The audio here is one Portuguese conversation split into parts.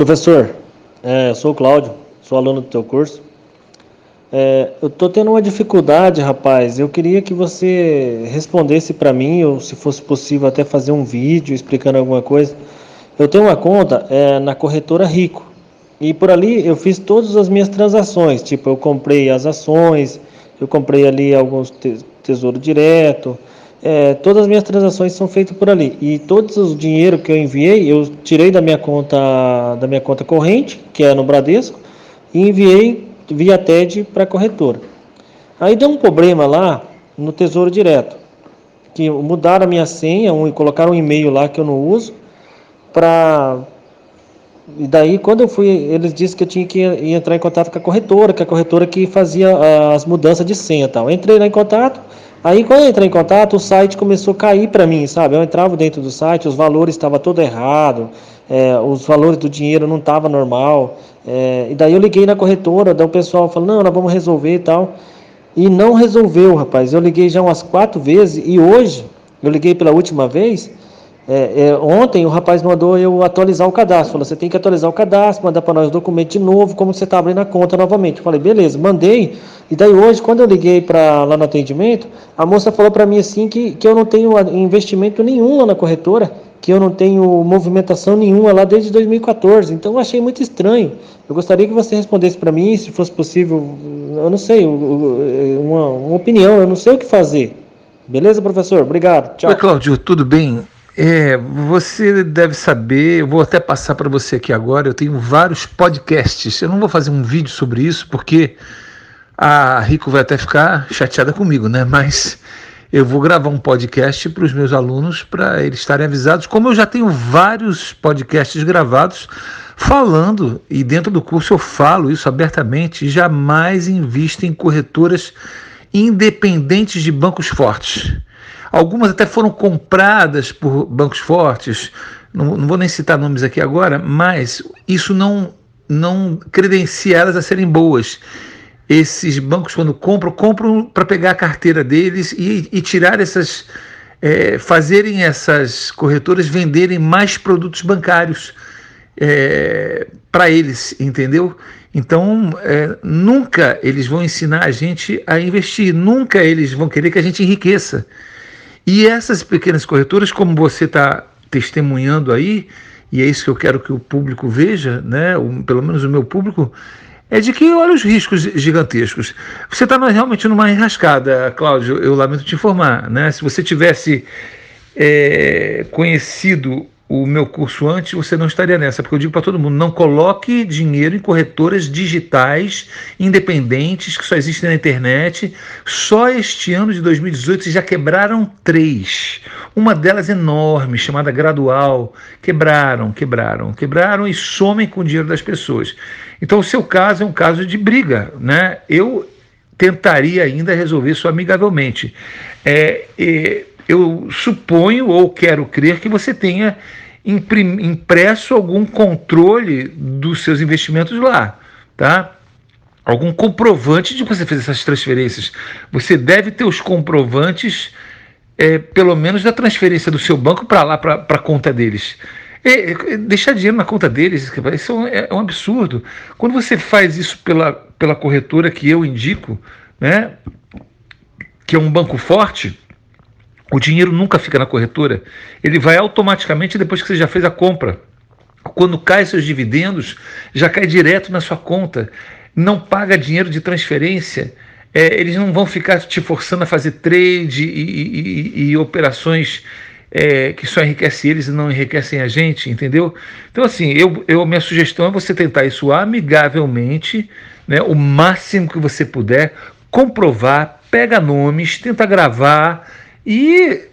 Professor, é, sou o Cláudio, sou aluno do teu curso. É, eu estou tendo uma dificuldade, rapaz. Eu queria que você respondesse para mim, ou se fosse possível até fazer um vídeo explicando alguma coisa. Eu tenho uma conta é, na corretora Rico e por ali eu fiz todas as minhas transações. Tipo, eu comprei as ações, eu comprei ali alguns te tesouro direto. É, todas as minhas transações são feitas por ali e todos os dinheiro que eu enviei eu tirei da minha conta da minha conta corrente que é no Bradesco e enviei via TED para a corretora. Aí deu um problema lá no Tesouro Direto, que mudaram a minha senha, um, colocaram um e-mail lá que eu não uso, para e daí quando eu fui, eles disseram que eu tinha que entrar em contato com a corretora, que é a corretora que fazia as mudanças de senha, tal. Eu entrei lá em contato, aí quando eu entrei em contato, o site começou a cair para mim, sabe? Eu entrava dentro do site, os valores estavam todo errado, é, os valores do dinheiro não estavam normal. É, e daí eu liguei na corretora, daí o pessoal falou, não, nós vamos resolver e tal. E não resolveu, rapaz. Eu liguei já umas quatro vezes e hoje, eu liguei pela última vez, é, é, ontem o rapaz mandou eu atualizar o cadastro. Falou, você tem que atualizar o cadastro, mandar para nós o documento de novo, como você está abrindo a conta novamente. Eu falei, beleza, mandei. E daí hoje, quando eu liguei para lá no atendimento, a moça falou para mim assim que, que eu não tenho investimento nenhum lá na corretora que eu não tenho movimentação nenhuma lá desde 2014. Então eu achei muito estranho. Eu gostaria que você respondesse para mim, se fosse possível, eu não sei, uma, uma, opinião, eu não sei o que fazer. Beleza, professor? Obrigado. Tchau. Oi, Cláudio, tudo bem? É, você deve saber, eu vou até passar para você aqui agora, eu tenho vários podcasts. Eu não vou fazer um vídeo sobre isso porque a Rico vai até ficar chateada comigo, né? Mas eu vou gravar um podcast para os meus alunos para eles estarem avisados, como eu já tenho vários podcasts gravados falando, e dentro do curso eu falo isso abertamente, jamais invista em corretoras independentes de bancos fortes. Algumas até foram compradas por bancos fortes, não, não vou nem citar nomes aqui agora, mas isso não, não credencia elas a serem boas esses bancos, quando compram, compram para pegar a carteira deles e, e tirar essas. É, fazerem essas corretoras venderem mais produtos bancários é, para eles, entendeu? Então, é, nunca eles vão ensinar a gente a investir, nunca eles vão querer que a gente enriqueça. E essas pequenas corretoras, como você está testemunhando aí, e é isso que eu quero que o público veja, né? O, pelo menos o meu público, é de que olha os riscos gigantescos. Você está realmente numa enrascada, Cláudio, eu lamento te informar. Né? Se você tivesse é, conhecido o meu curso antes, você não estaria nessa, porque eu digo para todo mundo: não coloque dinheiro em corretoras digitais independentes que só existem na internet. Só este ano de 2018 já quebraram três. Uma delas enorme, chamada Gradual. Quebraram, quebraram, quebraram e somem com o dinheiro das pessoas. Então, o seu caso é um caso de briga. Né? Eu tentaria ainda resolver isso amigavelmente. É, é, eu suponho ou quero crer que você tenha impresso algum controle dos seus investimentos lá, tá? Algum comprovante de que você fez essas transferências. Você deve ter os comprovantes, é, pelo menos da transferência do seu banco para lá, para a conta deles. É, é, deixar dinheiro na conta deles, isso é, é um absurdo. Quando você faz isso pela, pela corretora que eu indico, né, que é um banco forte, o dinheiro nunca fica na corretora, ele vai automaticamente depois que você já fez a compra. Quando cai seus dividendos, já cai direto na sua conta. Não paga dinheiro de transferência. É, eles não vão ficar te forçando a fazer trade e, e, e operações é, que só enriquecem eles e não enriquecem a gente, entendeu? Então, assim, eu, eu, minha sugestão é você tentar isso amigavelmente, né, o máximo que você puder, comprovar, pega nomes, tenta gravar e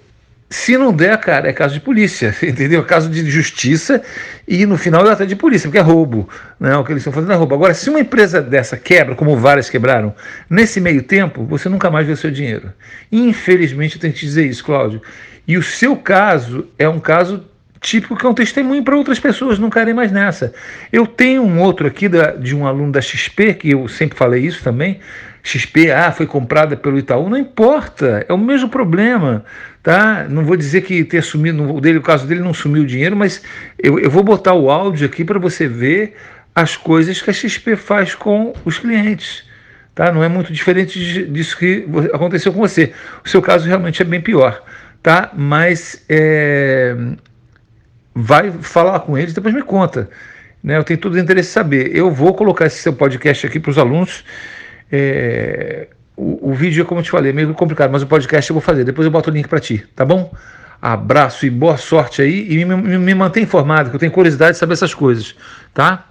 se não der, cara, é caso de polícia, entendeu? Caso de justiça e no final é até de polícia, porque é roubo. Né? O que eles estão fazendo é roubo. Agora, se uma empresa dessa quebra, como várias quebraram, nesse meio tempo, você nunca mais vê o seu dinheiro. Infelizmente, eu tenho que te dizer isso, Cláudio. E o seu caso é um caso típico que é um testemunho para outras pessoas não caírem mais nessa. Eu tenho um outro aqui da, de um aluno da XP, que eu sempre falei isso também, XP, ah, foi comprada pelo Itaú, não importa, é o mesmo problema. tá? Não vou dizer que ter sumido, o dele, o caso dele não sumiu o dinheiro, mas eu, eu vou botar o áudio aqui para você ver as coisas que a XP faz com os clientes. Tá? Não é muito diferente disso que aconteceu com você. O seu caso realmente é bem pior, tá? Mas é, vai falar com eles, depois me conta. Né? Eu tenho todo o interesse em saber. Eu vou colocar esse seu podcast aqui para os alunos. É, o, o, vídeo, como eu te falei, é meio complicado, mas o podcast eu vou fazer. Depois eu boto o link para ti, tá bom? Abraço e boa sorte aí. E me, me, me mantém informado, que eu tenho curiosidade de saber essas coisas, tá?